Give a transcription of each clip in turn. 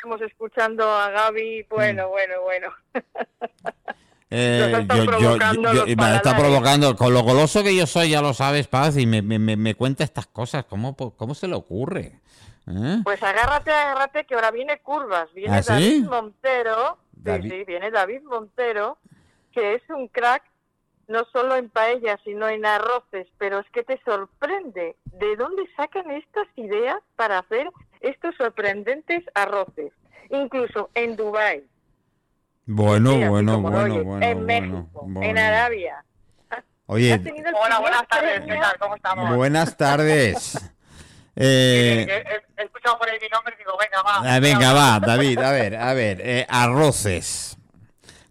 estábamos escuchando a Gaby, bueno, Mm. bueno, bueno. Eh, yo- provocando yo- me está provocando, con lo goloso que yo soy, ya lo sabes, Paz, y me, me, me- cuenta estas cosas. ¿Cómo, cómo se le ocurre? ¿Eh? Pues agárrate, agárrate, que ahora viene curvas. Viene ¿Ah, sí? David Montero. sí, David- sí, viene David Montero, que es un crack no solo en paellas, sino en arroces. Pero es que te sorprende. ¿De dónde sacan estas ideas para hacer estos sorprendentes arroces? Incluso en Dubái, Bueno, sí, bueno, bueno, oyes, bueno, en bueno, México, en bueno. Arabia. Oye, Hola, buenas tardes, ¿qué tal? ¿Cómo estamos? buenas tardes. Eh, Eh, he, he escuchado por ahí mi nombre y digo, venga, va. ah, venga, va, David, a ver, a ver, eh, arroces.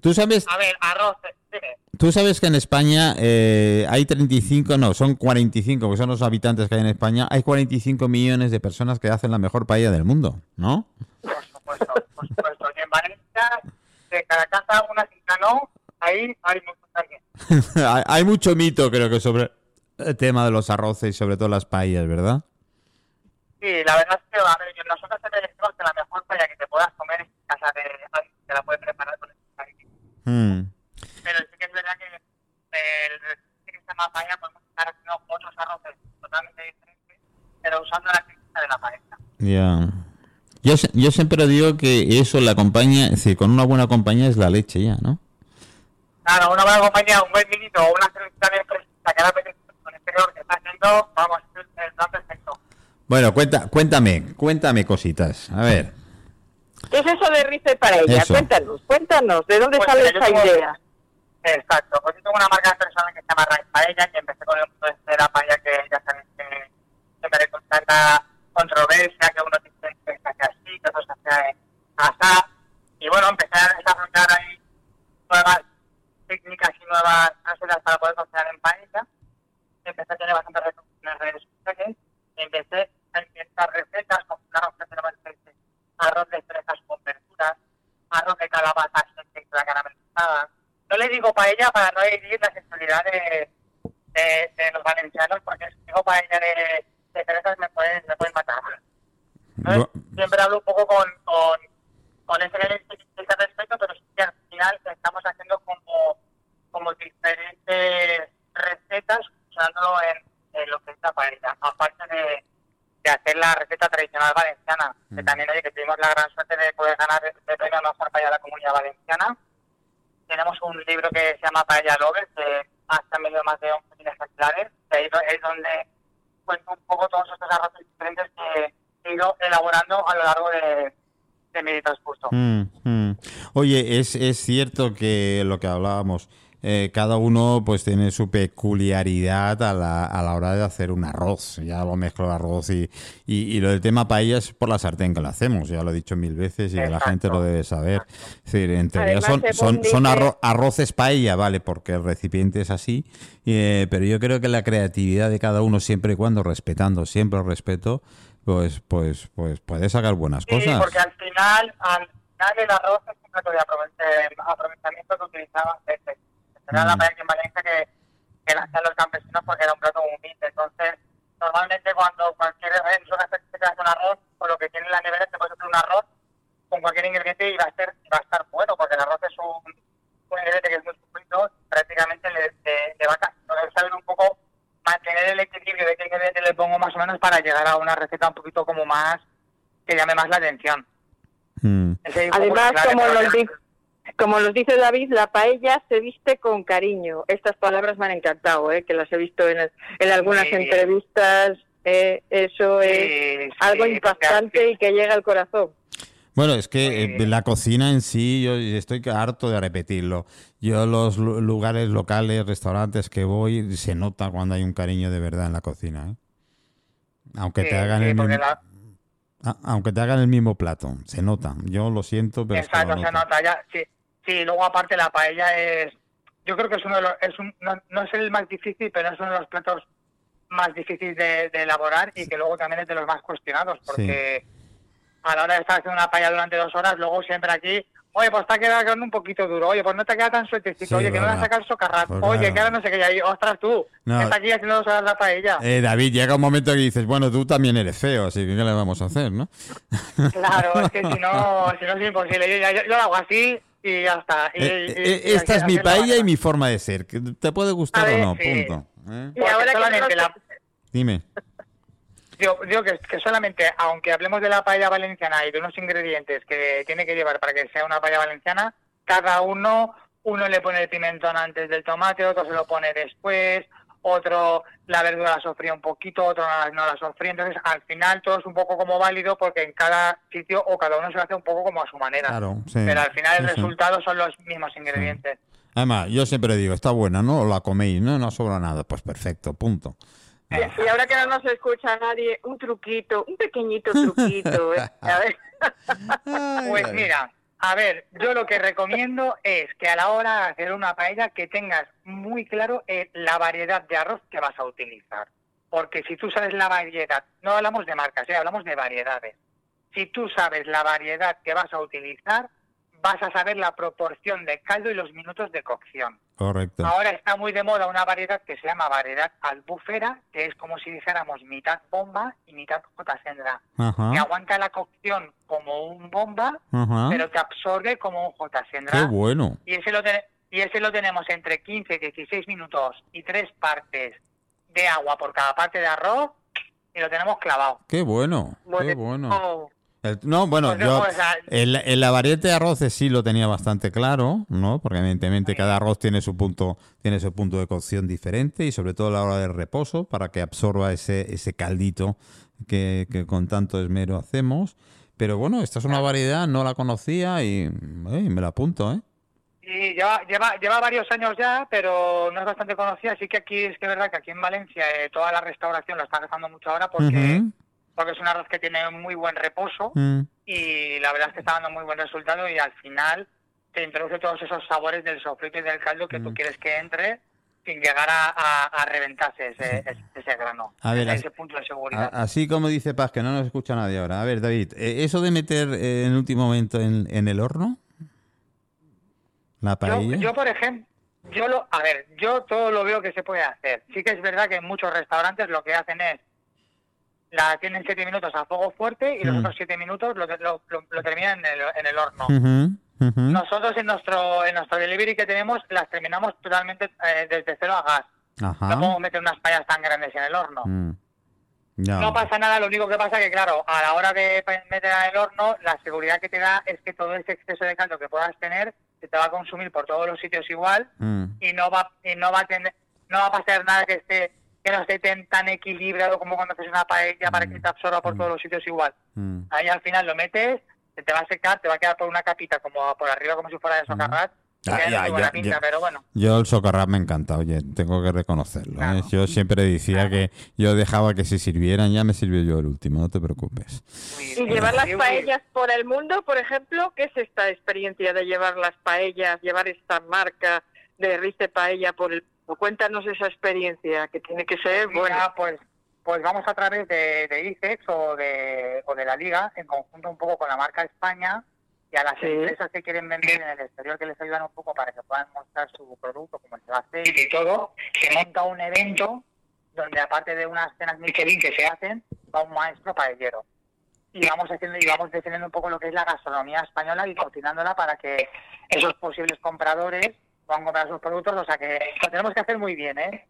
¿Tú sabes, A ver, arroz, dime. Tú sabes que en España eh, hay 35, no, son 45, que son los habitantes que hay en España, hay 45 millones de personas que hacen la mejor paella del mundo, ¿no? Por supuesto, por supuesto. Y en Valencia, de cada casa una cinta no, ahí hay muchos también. hay, mucho mito, creo que, sobre el tema de los arroces y sobre todo las paellas, ¿verdad? Sí, la verdad es que, a ver, nosotros siempre decimos que la mejor paella que te puedas comer es en casa de alguien que la puede preparar con el cariño. Hmm. Pero sí que es verdad que el recipe que se llama paella podemos estar haciendo otros arroces totalmente diferentes, pero usando la técnica de la paella. Ya. Yo, se- yo siempre digo que eso, la compañía, es decir, con una buena compañía es la leche ya, ¿no? Claro, una buena compañía, un buen vinito o una cerveza bien fresca que ahora con este calor que está haciendo, vamos, el plan perfecto. Bueno, cuenta, cuéntame, cuéntame cositas. A ver. ¿Qué es eso de rice para ella? Eso. Cuéntanos, cuéntanos, ¿de dónde Pues sale yo esa idea? Exacto, pues yo tengo una marca personal que se llama Rice Paella, que empecé con el mundo de la paella, que ya sabéis que hay con tanta controversia, que uno dice que se hace así, que otro se hace así. Para no herir la sensibilidad de, de, de los valencianos, porque si digo paella de, de cerezas me pueden, me pueden matar. Entonces, siempre hablo un poco con, con, con ese, ese respeto, pero sí que al final estamos haciendo como, como diferentes recetas usándolo en, en lo que es la paella, aparte de, de hacer la receta tradicional valenciana, que Mm. también que que se llama Paella Lovers, que hasta medio más de 11.000 ejemplares, ahí es donde cuento un poco todos estos arroces diferentes que he ido elaborando a lo largo de, de mi transcurso. Mm, mm. Oye, es, es cierto que lo que hablábamos, eh, cada uno pues tiene su peculiaridad a la, a la hora de hacer un arroz. Ya lo mezclo el arroz y, y, y lo del tema paella es por la sartén que lo hacemos. Ya lo he dicho mil veces y que la Exacto. gente lo debe saber. Es decir, en teoría son, son, son arro- arroces paella, vale, porque el recipiente es así. eh, pero yo creo que la creatividad de cada uno, siempre y cuando respetando, siempre el respeto, pues, pues, pues puede sacar buenas Sí, cosas. porque al final, al final el arroz es un método de aprove- aprovechamiento que utilizaban antes. Era la Mm. paella en Valencia que, que la hacían los campesinos porque era un plato humilde. Entonces, normalmente cuando cualquier en se te hace un arroz, con lo que tiene en la nevera te puedes hacer un arroz con cualquier ingrediente y va a, ser, va a estar bueno, porque el arroz es un, un ingrediente que es muy suculento, prácticamente le, le- le va a saber un poco mantener el equilibrio de qué ingrediente le pongo más o menos para llegar a una receta un poquito como más que llame más la atención. Mm. Además, la como nos, que- di- como nos dice David, la paella se viste con cariño. Estas palabras me han encantado, ¿eh? que las he visto en, en algunas entrevistas. eh, eso es Sí, algo impactante sí. y que llega al corazón. Bueno, es que eh, la cocina en sí, yo estoy harto de repetirlo. Yo los lu- lugares locales, restaurantes que voy, se nota cuando hay un cariño de verdad en la cocina. ¿eh? Aunque Sí, te hagan sí, el mismo, la- a- aunque te hagan el mismo plato, se nota. Yo lo siento, pero es que lo Exacto, se nota ya. Sí, sí, luego aparte la paella es, yo creo que es uno de los, es un, no, no es el más difícil, pero es uno de los platos más difíciles de, de elaborar y que luego también es de los más cuestionados, porque a la hora de estar haciendo una paella durante dos horas, luego siempre aquí Oye, pues quedado quedando un poquito duro. Oye, pues no te ha quedado tan sueltecito. Sí, Oye, que no has sacado el socarrat. Pues Oye, claro. que ahora no sé qué. Y, ostras, tú. No. está aquí haciendo dos horas la paella. Eh, David, llega un momento que dices, bueno, tú también eres feo, así que ¿qué le vamos a hacer, no? Claro, es que si no, si no es imposible. Yo, yo- yo lo hago así y ya está. Y- Eh, y- eh, y esta es mi paella y mi forma de ser. que ¿Te puede gustar o no? sí. Punto. ¿eh? Y ahora que no la- Dime. Digo, digo que, que solamente, aunque hablemos de la paella valenciana y de unos ingredientes que tiene que llevar para que sea una paella valenciana, cada uno, uno le pone el pimentón antes del tomate, otro se lo pone después, otro la verdura la sofría un poquito, otro no la, sofría. Entonces, al final todo es un poco como válido porque en cada sitio o cada uno se lo hace un poco como a su manera. Claro, sí. Pero al final el Sí, sí. resultado son los mismos ingredientes. Además, yo siempre digo, está buena, ¿no? La coméis, ¿no? No sobra nada. Pues perfecto, punto. Y y ahora que no nos escucha nadie, un truquito, un pequeñito truquito. ¿eh? A ver. Pues mira, a ver, yo lo que recomiendo es que a la hora de hacer una paella que tengas muy claro eh, la variedad de arroz que vas a utilizar. Porque si tú sabes la variedad, no hablamos de marcas, eh, hablamos de variedades. Si tú sabes la variedad que vas a utilizar, vas a saber la proporción de caldo y los minutos de cocción. Correcto. Ahora está muy de moda una variedad que se llama variedad albufera, que es como si dijéramos mitad bomba y mitad J-Sendra, que aguanta la cocción como un bomba, Ajá. pero que absorbe como un J Qué bueno. Y ese lo y ese lo tenemos entre 15 y 16 minutos y tres partes de agua por cada parte de arroz y lo tenemos clavado. Qué bueno. Qué Bueno. El- no, bueno, Pues, yo o sea, en, la- variante de arroces sí lo tenía bastante claro, ¿no? Porque evidentemente cada arroz tiene su punto, tiene su punto de cocción diferente y sobre todo a la hora del reposo para que absorba ese, ese caldito que, que con tanto esmero hacemos. Pero bueno, esta es una variedad, no la conocía y eh, me la apunto, ¿eh? Y lleva, lleva, lleva varios años ya, pero no es bastante conocida, así que aquí es que es verdad que aquí en Valencia eh, toda la restauración la está gastando mucho ahora porque, Ujú. Porque es un arroz que tiene muy buen reposo Mm. y la verdad es que está dando muy buen resultado y al final te introduce todos esos sabores del sofrito y del caldo que tú Mm. quieres que entre sin llegar a, a, a reventarse ese, ese, ese grano, A ver, ese punto de A- seguridad. Así como dice Paz, que no nos escucha nadie ahora. A ver, David, eh, eso de meter eh, en el último momento en, en el horno, la Yo, paella. yo, por ejemplo, yo lo, a ver, yo todo lo veo que se puede hacer. Sí que es verdad que en muchos restaurantes lo que hacen es la tienen siete minutos a fuego fuerte y los otros siete minutos lo, lo, lo- lo terminan en el, en el horno. Nosotros en nuestro en nuestro delivery que tenemos las terminamos totalmente eh, desde cero a gas. Ajá. No podemos meter unas payas tan grandes en el horno. Mm. No pasa nada, lo único que pasa que, claro, a la hora de meter en el horno, la seguridad que te da es que todo ese exceso de caldo que puedas tener se te va a consumir por todos los sitios igual Mm. y no va y no va a tener no va a pasar nada que esté que no esté tan, tan equilibrado como cuando haces una paella para que te absorba por todos los sitios igual. Mm. Ahí al final lo metes, se te va a secar, te va a quedar por una capita como por arriba como si fuera de socarrat. y Ah, ya, ya, pinta, ya. pero bueno. Yo el socarrat me encanta, oye, tengo que reconocerlo. ¿eh? Claro. Yo siempre decía que yo dejaba que se sirvieran, ya me sirvió yo el último, no te preocupes. Y llevar las paellas por el mundo, por ejemplo, ¿qué es esta experiencia de llevar las paellas, llevar esta marca de Rice Paella por el Cuéntanos esa experiencia, que tiene que ser Mira, buena. pues, pues vamos a través de, de ICEX o de, o de la Liga, en conjunto un poco con la marca España, y a las Sí. empresas que quieren vender en el exterior, que les ayudan un poco para que puedan mostrar su producto, como se hace y todo, se monta un evento donde aparte de unas cenas Michelin que se hacen, va un maestro paellero. Y vamos haciendo y vamos defendiendo un poco lo que es la gastronomía española y cocinándola para que esos posibles compradores puedan comprar sus productos, o sea que lo tenemos que hacer muy bien, ¿eh?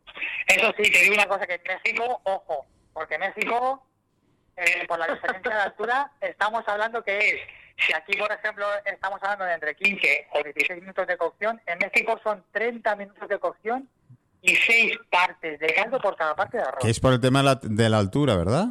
Eso sí, te digo una cosa, que en México, ojo, porque México, eh, por la diferencia de altura, estamos hablando que es, si aquí, por ejemplo, estamos hablando de entre 15 o 16 minutos de cocción, en México son 30 minutos de cocción y 6 partes de caldo por cada parte de arroz. Que es por el tema de la, de la altura, ¿verdad?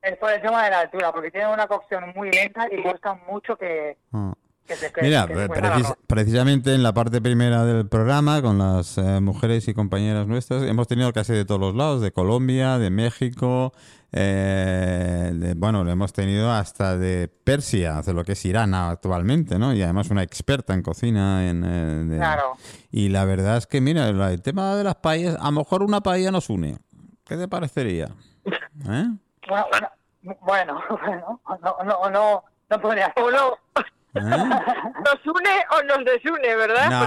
Es por el tema de la altura, porque tienen una cocción muy lenta y cuesta mucho que, Ah. Que se que- Mira, que se precis- precisamente en la parte primera del programa, con las eh, mujeres y compañeras nuestras, hemos tenido casi de todos los lados, de Colombia, de México, eh, de- bueno, lo hemos tenido hasta de Persia, de lo que es Irán actualmente, ¿no? Y además una experta en cocina. En, eh, de- Claro. Y la verdad es que, mira, el tema de las paellas, a lo mejor una paella nos une. ¿Qué te parecería? ¿Eh? Bueno, bueno, bueno, no, no, no, no no, ¿Eh? ¿Nos une o nos desune, verdad? No,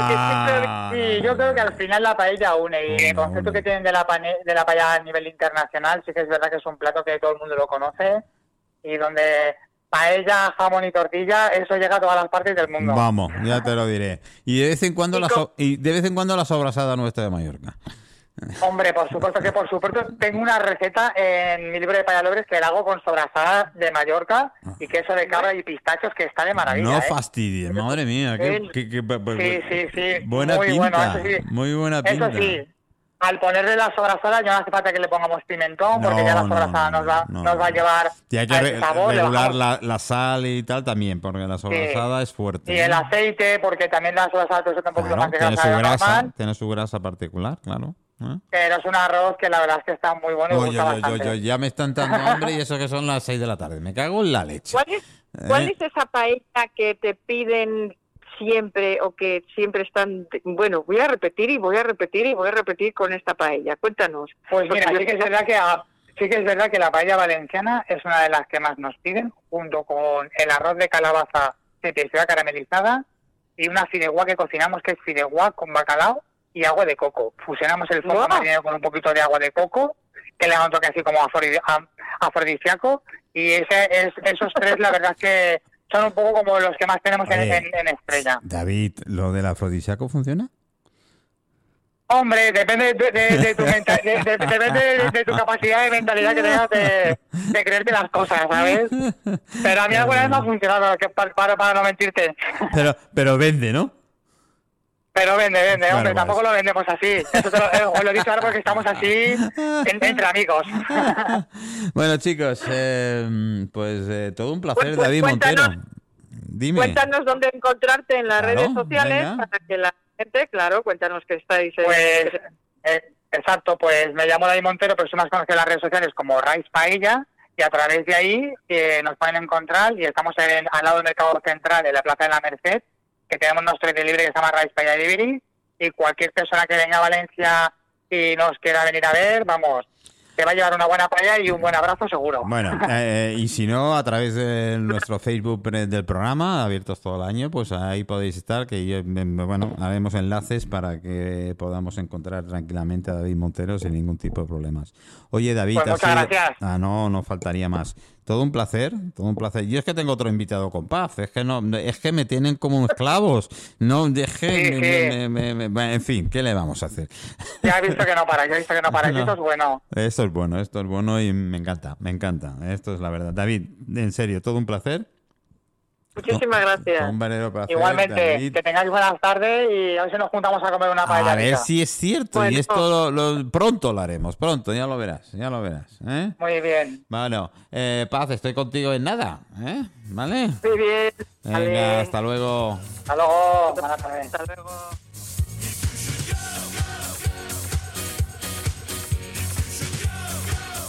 Sí, yo creo que al final la paella une y el concepto que tienen de la, pane- de la paella a nivel internacional sí que es verdad que es un plato que todo el mundo lo conoce y donde paella, jamón y tortilla, eso llega a todas las partes del mundo. Vamos, ya te lo diré. Y de vez en cuando Y la so- y de vez en cuando la sobrasada nuestra de Mallorca. Hombre, por supuesto que por supuesto tengo una receta en mi libro de payalobres que la hago con sobrasada de Mallorca y queso de cabra y pistachos que está de maravilla. no ¿eh? fastidies, madre mía. qué- Bien. qué- qué- bu- bu- Sí, sí, sí. Buena muy pinta. bueno, eso sí. Muy buena pinta. Eso sí, al ponerle la sobrasada ya no hace falta que le pongamos pimentón porque No, ya la sobrasada no, nos, va, no, nos va a llevar Y hay que a re- ese sabor. regular la, la sal y tal también, porque la sobrasada es fuerte. Y el ¿no? aceite, porque también la sobrasada un poquito Claro, tiene su grasa, normal, tiene su grasa particular, claro. ¿Eh? pero es un arroz que la verdad es que está muy bueno y Oye, gusta oye, bastante. oye, ya me están dando hambre y eso que son las 6 de la tarde. Me cago en la leche. ¿Cuál es, cuál ¿Eh? es esa paella que te piden siempre o que siempre están... Bueno, voy a repetir y voy a repetir y voy a repetir con esta paella. Cuéntanos. Pues mira, sí que es verdad que a- sí que es verdad que la paella valenciana es una de las que más nos piden, junto con el arroz de calabaza de textura caramelizada y una fideuá que cocinamos que es fideuá con bacalao y agua de coco. Fusionamos el fondo marinero con un poquito de agua de coco, que le da un toque así como afrodi- am- afrodisíaco y ese es, esos tres la verdad es que son un poco como los que más tenemos en, Oye, en- en Estrella. David, ¿lo del afrodisíaco funciona? Hombre, depende de, de- de tu, menta- de- de- depende de, de tu capacidad de mentalidad que tengas de, de creerte las cosas, ¿sabes? Pero a mí alguna vez me ha funcionado, que para, para, para no mentirte. Pero, pero vende, ¿no? Pero vende, vende, Bueno, hombre, pues. tampoco lo vendemos así. Eso te lo, eh, os lo he dicho ahora porque estamos así en- entre amigos. bueno, chicos, eh, pues eh, todo un placer, Pues- pues David Montero. Dime. Cuéntanos dónde encontrarte en las Claro, redes sociales venga. para que la gente, claro, cuéntanos que estáis... en- Pues, eh, exacto, pues me llamo David Montero, pero soy más conocido en las redes sociales como Rice Paella, y a través de ahí eh, nos pueden encontrar, y estamos en- al lado del Mercado Central, en la Plaza de la Merced, que tenemos nuestro delivery que se llama Rice Paella Delivery, y cualquier persona que venga a Valencia y nos quiera venir a ver, vamos, te va a llevar una buena paella y un buen abrazo seguro. Bueno, eh, y si no, a través de nuestro Facebook pre- del programa, abiertos todo el año, pues ahí podéis estar, que yo, bueno, haremos enlaces para que podamos encontrar tranquilamente a David Montero sin ningún tipo de problemas. Oye, David, Pues ha muchas sido- gracias. Ah, no, no faltaría más. Todo un placer, todo un placer. Yo es que tengo otro invitado con paz, es que no, es que me tienen como esclavos. No, es que me- me- me- en fin, ¿qué le vamos a hacer? Ya he visto que no para, ya he visto que no para, y No. eso es bueno. Esto es bueno, esto es bueno y me encanta, me encanta. Esto es la verdad. David, en serio, todo un placer. Muchísimas gracias. Un placer. Igualmente, David. que tengáis buenas tardes y a ver si nos juntamos a comer una paella. A ver si es cierto. Bueno. Y esto lo, lo- pronto lo haremos, pronto, ya lo verás, ya lo verás. ¿eh? Muy bien. Bueno, eh, Paz, estoy contigo en nada. ¿eh? ¿Vale? Muy bien. Venga, hasta luego. Hasta luego. Buenas tardes. Hasta luego.